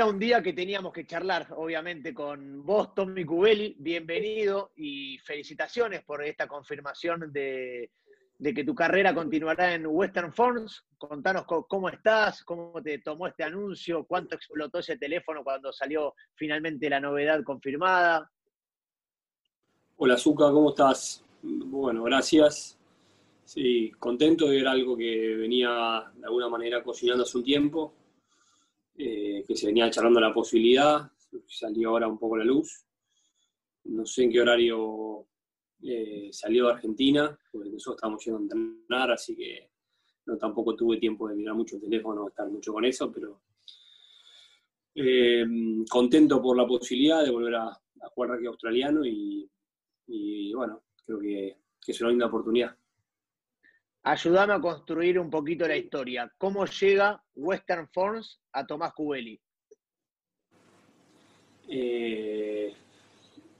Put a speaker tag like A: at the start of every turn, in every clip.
A: Era un día que teníamos que charlar, obviamente, con vos, Tommy Cubelli. Bienvenido y felicitaciones por esta confirmación de, que tu carrera continuará en Western Forms. Contanos cómo estás, cómo te tomó este anuncio, cuánto explotó ese teléfono cuando salió finalmente la novedad confirmada.
B: Hola, Zuka, ¿cómo estás? Bueno, gracias. Sí, contento de ver algo que venía de alguna manera cocinando hace un tiempo eh, que se venía charlando la posibilidad, salió ahora un poco la luz. No sé en qué horario eh, salió de Argentina, porque nosotros estábamos yendo a entrenar, así que no tampoco tuve tiempo de mirar mucho el teléfono, estar mucho con eso, pero eh, contento por la posibilidad de volver a, a jugar rugby australiano y, bueno, creo que, que es una linda oportunidad.
A: Ayúdame a construir un poquito la historia. ¿Cómo llega Western Forms a Tomás Cubeli?
B: Eh,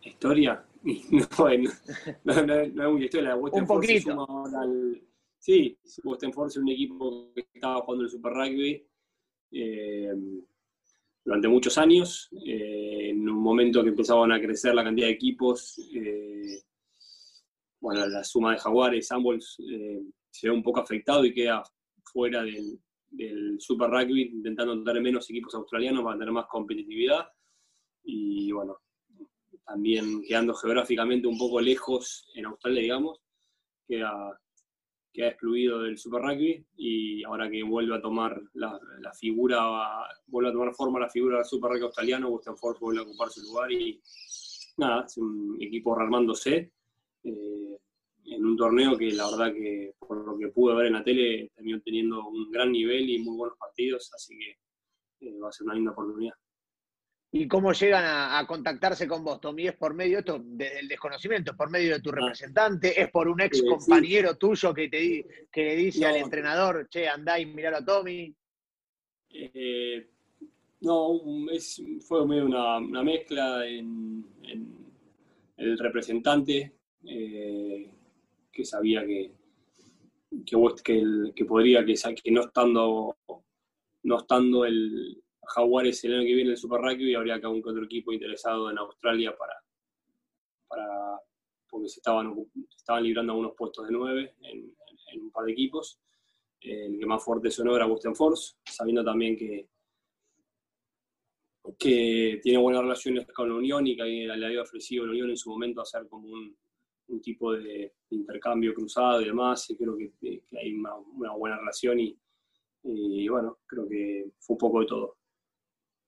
B: ¿Historia? No, no, no, es muy historia.
A: Western un poquito.
B: sí, Western Force es un equipo que estaba jugando el Super Rugby eh, durante muchos años. Eh, en un momento que empezaban a crecer la cantidad de equipos, bueno, la suma de Jaguares, Ambols, se ve un poco afectado y queda fuera del, Super Rugby, intentando tener menos equipos australianos para tener más competitividad. Y bueno, también quedando geográficamente un poco lejos en Australia, digamos, queda, queda excluido del Super Rugby y ahora que vuelve a tomar la, figura, vuelve a tomar forma la figura del Super Rugby australiano, Western Force vuelve a ocupar su lugar y nada, es un equipo rearmándose. Eh, en un torneo que la verdad que por lo que pude ver en la tele terminó teniendo un gran nivel y muy buenos partidos, así que eh, va a ser una linda oportunidad.
A: ¿Y cómo llegan a, contactarse con vos, Tommy? ¿Es por medio esto, del desconocimiento? ¿Es por medio de tu ah. representante? ¿Es por un ex compañero tuyo que, te, que le dice al entrenador, che, andá y miralo a Tommy?
B: Eh, no, fue medio una, mezcla en, el representante. Eh, que sabía que, que, que, podría, que, que no estando no estando el Jaguares el año que viene el Super Rugby, habría que algún otro equipo interesado en Australia para, para porque se estaban, estaban librando algunos puestos de nueve en, un par de equipos. El que más fuerte sonó era Boston Force, sabiendo también que, que tiene buenas relaciones con la Unión y que le había ofrecido a la Unión en su momento hacer como un, un tipo de, intercambio cruzado y demás, y creo que, hay una, buena relación y, bueno, creo que fue un poco de todo.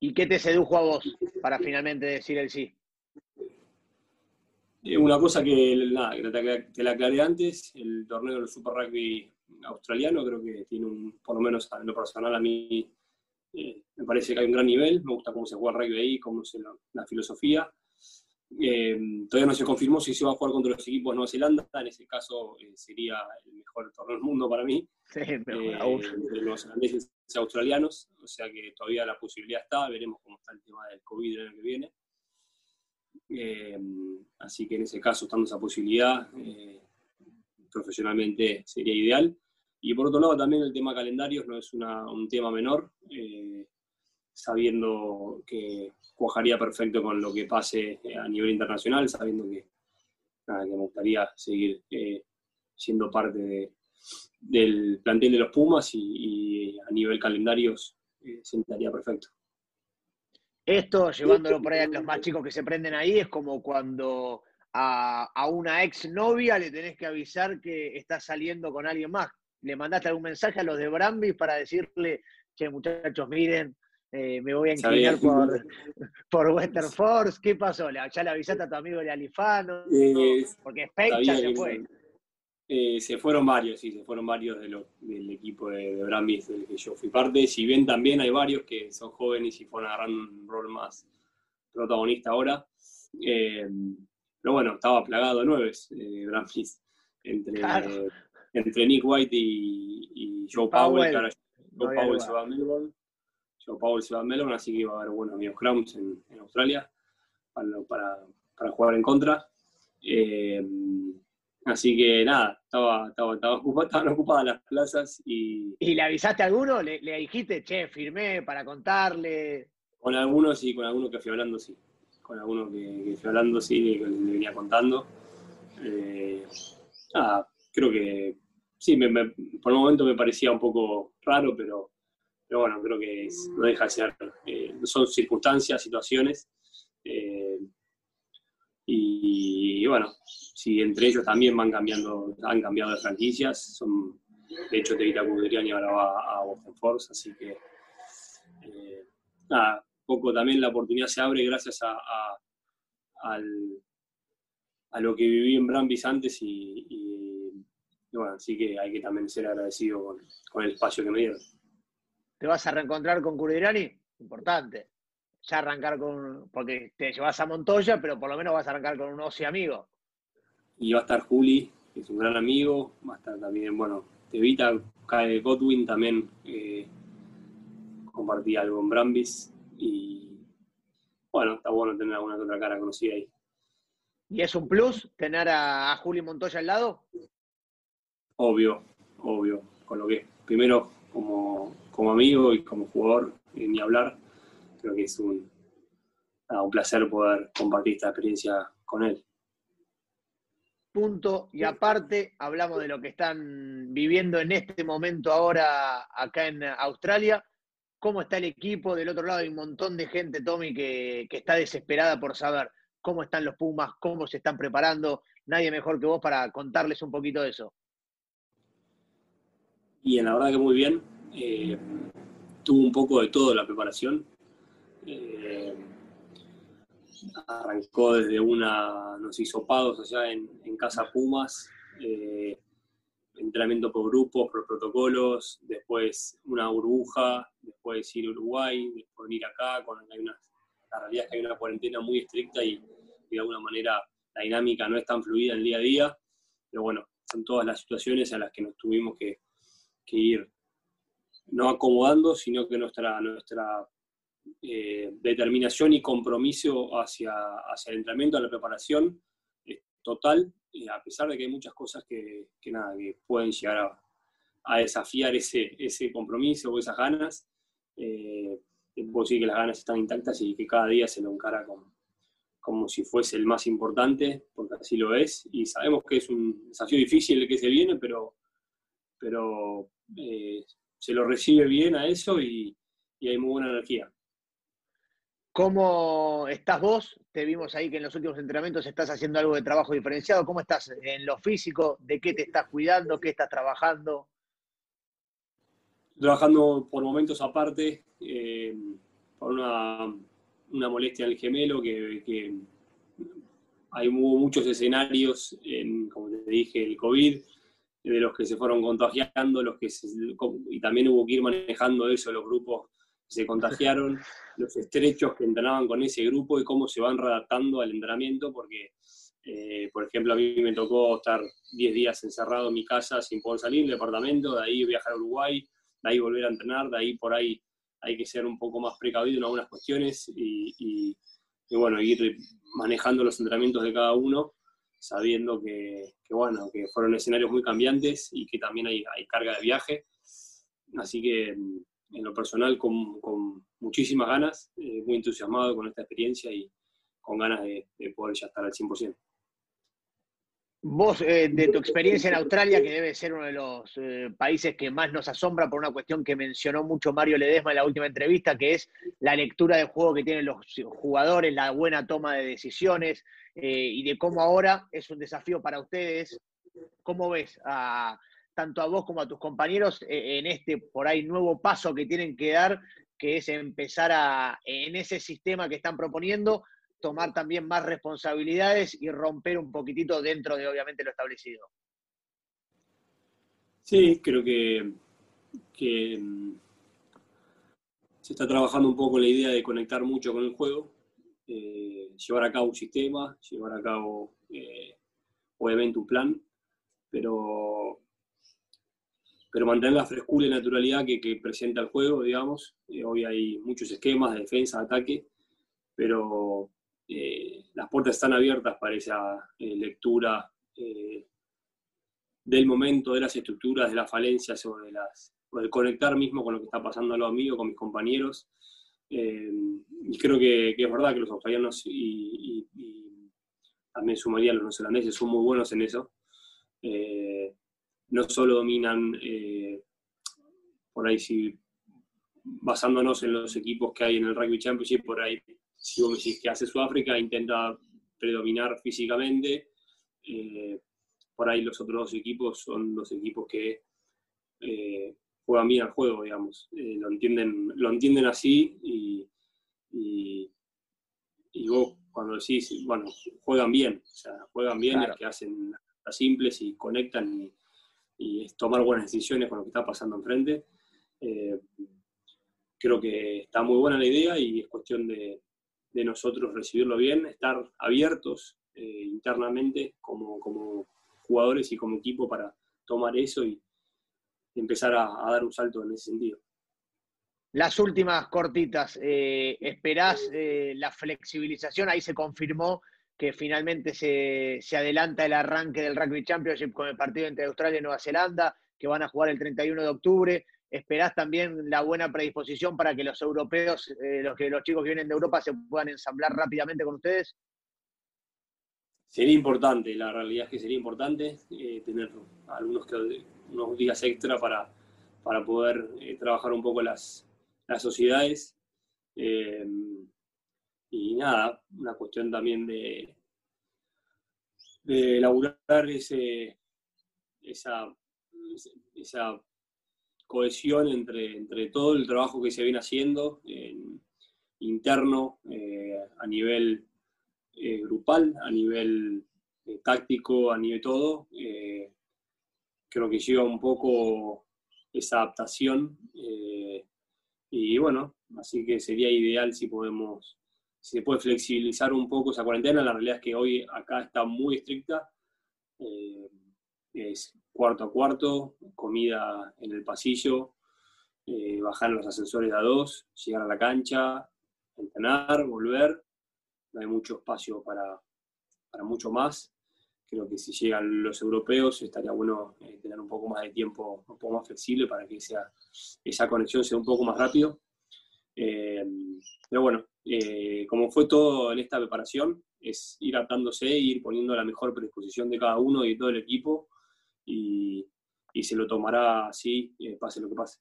A: ¿Y qué te sedujo a vos para finalmente decir el sí?
B: Eh, una cosa que, nada, te, la aclaré antes, el torneo del Super Rugby australiano creo que tiene un, por lo menos en lo personal a mí, eh, me parece que hay un gran nivel, me gusta cómo se juega el rugby ahí, cómo es la filosofía. Eh, todavía no se confirmó si se va a jugar contra los equipos de Nueva Zelanda, en ese caso eh, sería el mejor torneo del mundo para mí,
A: sí, eh,
B: entre los zelandeses y australianos, o sea que todavía la posibilidad está, veremos cómo está el tema del COVID el año que viene. así que en ese caso, estando esa posibilidad, profesionalmente sería ideal. Y por otro lado, también el tema calendarios no es un tema menor sabiendo que cuajaría perfecto con lo que pase eh, a nivel internacional, sabiendo que, me gustaría seguir eh, siendo parte del plantel de los Pumas y, a nivel calendarios eh, sentaría perfecto.
A: Esto, llevándolo por ahí a los más chicos que se prenden ahí, es como cuando a, a una ex novia le tenés que avisar que estás saliendo con alguien más. Le mandaste algún mensaje a los de Brambis para decirle, che, muchachos, miren, eh, me voy a inclinar por, por, Western Force. ¿Qué pasó? ¿Ya le avisaste a tu amigo de Alifano? Eh, porque Space ya se fue.
B: Eh, se fueron varios, sí, se fueron varios de del equipo de, de Brambis del que yo fui parte. Si bien también hay varios que son jóvenes y fueron agarrando un rol más protagonista ahora. pero bueno, estaba plagado de nueve Brambis entre, entre Nick White y, Joe Powell. Joe Powell se va a Melbourne yo Paul se va a Melbourne, así que iba a haber buenos amigos Crowns en, Australia para, jugar en contra. Eh, así que nada, estaba, estaba, estaban ocupadas las plazas y...
A: ¿Y le avisaste a alguno? ¿Le, dijiste, che, firmé para contarle?
B: Con algunos y con algunos que fui hablando, sí. Con algunos que, fui hablando, sí, que le venía contando. Eh, creo que sí, por el momento me parecía un poco raro, pero, pero bueno, creo que no deja de ser, eh, son circunstancias, situaciones. Eh, y, bueno, si entre ellos también van cambiando, han cambiado de franquicias, son, de hecho Tevita y ahora va a Boston Force, así que eh, nada, poco también la oportunidad se abre gracias a, a, lo que viví en Brambis antes y, bueno, así que hay que también ser agradecido con, el espacio que me dieron.
A: ¿Te vas a reencontrar con Curdirani? Importante. Ya arrancar con. Porque te llevas a Montoya, pero por lo menos vas a arrancar con un Osi amigo.
B: Y va a estar Juli, que es un gran amigo. Va a estar también, bueno, Tevita, Cae Godwin también. Eh, compartí algo en Brambis. Y bueno, está bueno tener alguna otra cara conocida ahí.
A: ¿Y es un plus tener a, a Juli Montoya al lado?
B: Obvio, obvio. Con lo que primero como, como amigo y como jugador, eh, ni hablar, creo que es un, un placer poder compartir esta experiencia con él.
A: Punto. Y aparte, hablamos de lo que están viviendo en este momento ahora acá en Australia. ¿Cómo está el equipo? Del otro lado hay un montón de gente, Tommy, que, que está desesperada por saber cómo están los Pumas, cómo se están preparando. Nadie mejor que vos para contarles un poquito de eso.
B: Y en la verdad que muy bien. Eh, tuvo un poco de todo la preparación. Eh, arrancó desde una, nos hizo pagos allá en, Casa Pumas, eh, entrenamiento por grupos, por protocolos, después una burbuja, después ir a Uruguay, después ir acá, con, hay una, la realidad es que hay una cuarentena muy estricta y, de alguna manera la dinámica no es tan fluida en el día a día, pero bueno, son todas las situaciones a las que nos tuvimos que ir no acomodando, sino que nuestra, nuestra eh, determinación y compromiso hacia, hacia el entrenamiento, a la preparación es total, a pesar de que hay muchas cosas que, nada, que pueden llegar a, desafiar ese, ese compromiso o esas ganas. Eh, puedo decir que las ganas están intactas y que cada día se lo encara como, como si fuese el más importante, porque así lo es. Y sabemos que es un desafío difícil el que se viene, pero, pero eh, se lo recibe bien a eso y, hay muy buena energía.
A: ¿Cómo estás vos? Te vimos ahí que en los últimos entrenamientos estás haciendo algo de trabajo diferenciado. ¿Cómo estás en lo físico? ¿De qué te estás cuidando? ¿Qué estás trabajando?
B: Trabajando por momentos aparte, eh, por una, molestia en el gemelo, que, hay muchos escenarios, en, como te dije, el COVID, de los que se fueron contagiando, los que y también hubo que ir manejando eso, los grupos que se contagiaron, los estrechos que entrenaban con ese grupo y cómo se van redactando al entrenamiento, porque, eh, por ejemplo, a mí me tocó estar 10 días encerrado en mi casa sin poder salir del departamento, de ahí viajar a Uruguay, de ahí volver a entrenar, de ahí por ahí hay que ser un poco más precavido en algunas cuestiones y, y bueno, ir manejando los entrenamientos de cada uno sabiendo que, bueno, que fueron escenarios muy cambiantes y que también hay, carga de viaje. Así que mm, en lo personal con, muchísimas ganas, eh, muy entusiasmado con esta experiencia y con ganas de, poder ya estar al 100%.
A: Vos, eh, de tu experiencia en Australia, que debe ser uno de los eh, países que más nos asombra por una cuestión que mencionó mucho Mario Ledesma en la última entrevista, que es la lectura de juego que tienen los jugadores, la buena toma de decisiones eh, y de cómo ahora es un desafío para ustedes. ¿Cómo ves a, tanto a vos como a tus compañeros en este por ahí nuevo paso que tienen que dar, que es empezar a, en ese sistema que están proponiendo, tomar también más responsabilidades y romper un poquitito dentro de obviamente lo establecido.
B: Sí, creo que, mm, se está trabajando un poco la idea de conectar mucho con el juego, eh, llevar a cabo un sistema, llevar a cabo eh, obviamente un plan, pero, pero mantener la frescura y naturalidad que, presenta el juego, digamos. Eh, hoy hay muchos esquemas de defensa, de ataque, pero eh, las puertas están abiertas para esa eh, lectura eh, del momento, de las estructuras, de las falencias o, de las, o del conectar mismo con lo que está pasando a lo mío, con mis compañeros. y creo que, es verdad que los australianos y, también sumaría los neozelandeses son muy buenos en eso. no solo dominan por ahí si basándonos en los equipos que hay en el Rugby Championship, por ahí, si vos me decís que hace Sudáfrica, intenta predominar físicamente. Eh, por ahí los otros dos equipos son los equipos que eh, juegan bien al juego, digamos. Eh, lo, entienden, lo entienden así y, y, vos cuando decís, bueno, juegan bien, o sea, juegan bien, es que hacen las simples y conectan y, y, es tomar buenas decisiones con lo que está pasando enfrente creo que está muy buena la idea y es cuestión de, nosotros recibirlo bien, estar abiertos eh, internamente como, como, jugadores y como equipo para tomar eso y, empezar a, dar un salto en ese sentido.
A: Las últimas cortitas, eh, ¿esperás eh, la flexibilización? Ahí se confirmó que finalmente se, se, adelanta el arranque del Rugby Championship con el partido entre Australia y Nueva Zelanda, que van a jugar el 31 de octubre esperás también la buena predisposición para que los europeos, eh, los, que, los chicos que vienen de Europa se puedan ensamblar rápidamente con ustedes?
B: Sería importante, la realidad es que sería importante eh, tener algunos unos días extra para, para poder eh, trabajar un poco las, las sociedades. y nada, una cuestión también de, de elaborar ese, esa, esa cohesión entre, entre todo el trabajo que se viene haciendo interno, eh, a nivel eh, grupal, a nivel eh, táctico, a nivel todo. creo que lleva un poco esa adaptación. y bueno, así que sería ideal si podemos, si se puede flexibilizar un poco esa cuarentena. La realidad es que hoy acá está muy estricta. es cuarto a cuarto, comida en el pasillo, eh, bajar los ascensores a dos, llegar a la cancha, entrenar, volver. No hay mucho espacio para, para mucho más. Creo que si llegan los europeos estaría bueno eh, tener un poco más de tiempo, un poco más flexible para que sea, esa conexión sea un poco más rápido. Eh, pero bueno, como fue todo en esta preparación, es ir adaptándose, ir poniendo la mejor predisposición de cada uno y de todo el equipo y, se lo tomará así, eh, pase lo que pase.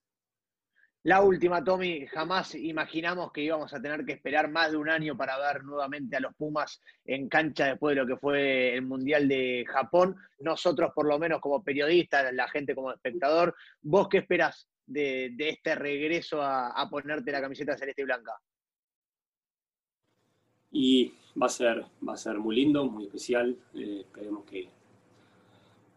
A: La última, Tommy, jamás imaginamos que íbamos a tener que esperar más de un año para ver nuevamente a los Pumas en cancha después de lo que fue el Mundial de Japón. Nosotros, por lo menos como periodistas, la gente como espectador, ¿vos qué esperás de, este regreso a, ponerte la camiseta celeste y blanca?
B: Y va a ser, va a ser muy lindo, muy especial. Eh, esperemos que,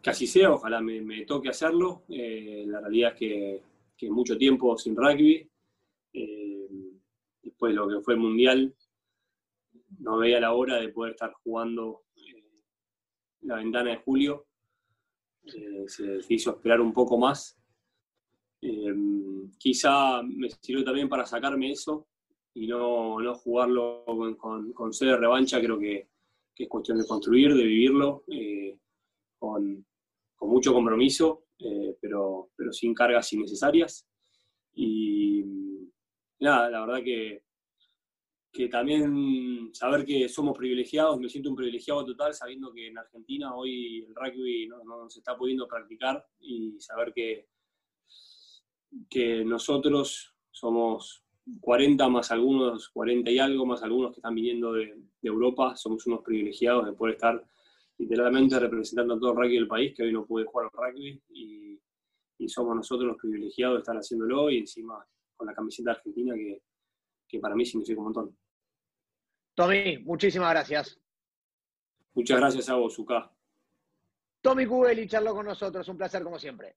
B: que así sea, ojalá me, toque hacerlo. Eh, la realidad es que, mucho tiempo sin rugby, eh, después de lo que fue el Mundial, no veía la hora de poder estar jugando eh, la ventana de julio. se, hizo esperar un poco más. quizá me sirvió también para sacarme eso y no, no jugarlo con, con, con sede de revancha, creo que, que, es cuestión de construir, de vivirlo. con, con mucho compromiso, eh, pero, pero sin cargas innecesarias. Y nada, la verdad que, que también saber que somos privilegiados, me siento un privilegiado total sabiendo que en Argentina hoy el rugby no, se está pudiendo practicar y saber que, que nosotros somos 40 más algunos, 40 y algo más algunos que están viniendo de, de Europa, somos unos privilegiados de poder estar literalmente representando a todo el rugby del país, que hoy no puede jugar al rugby, y, somos nosotros los privilegiados de estar haciéndolo, y encima con la camiseta argentina, que, que para mí significa un montón.
A: Tommy, muchísimas gracias.
B: Muchas gracias a vos, Zucca.
A: Tommy Cubeli charló con nosotros, un placer como siempre.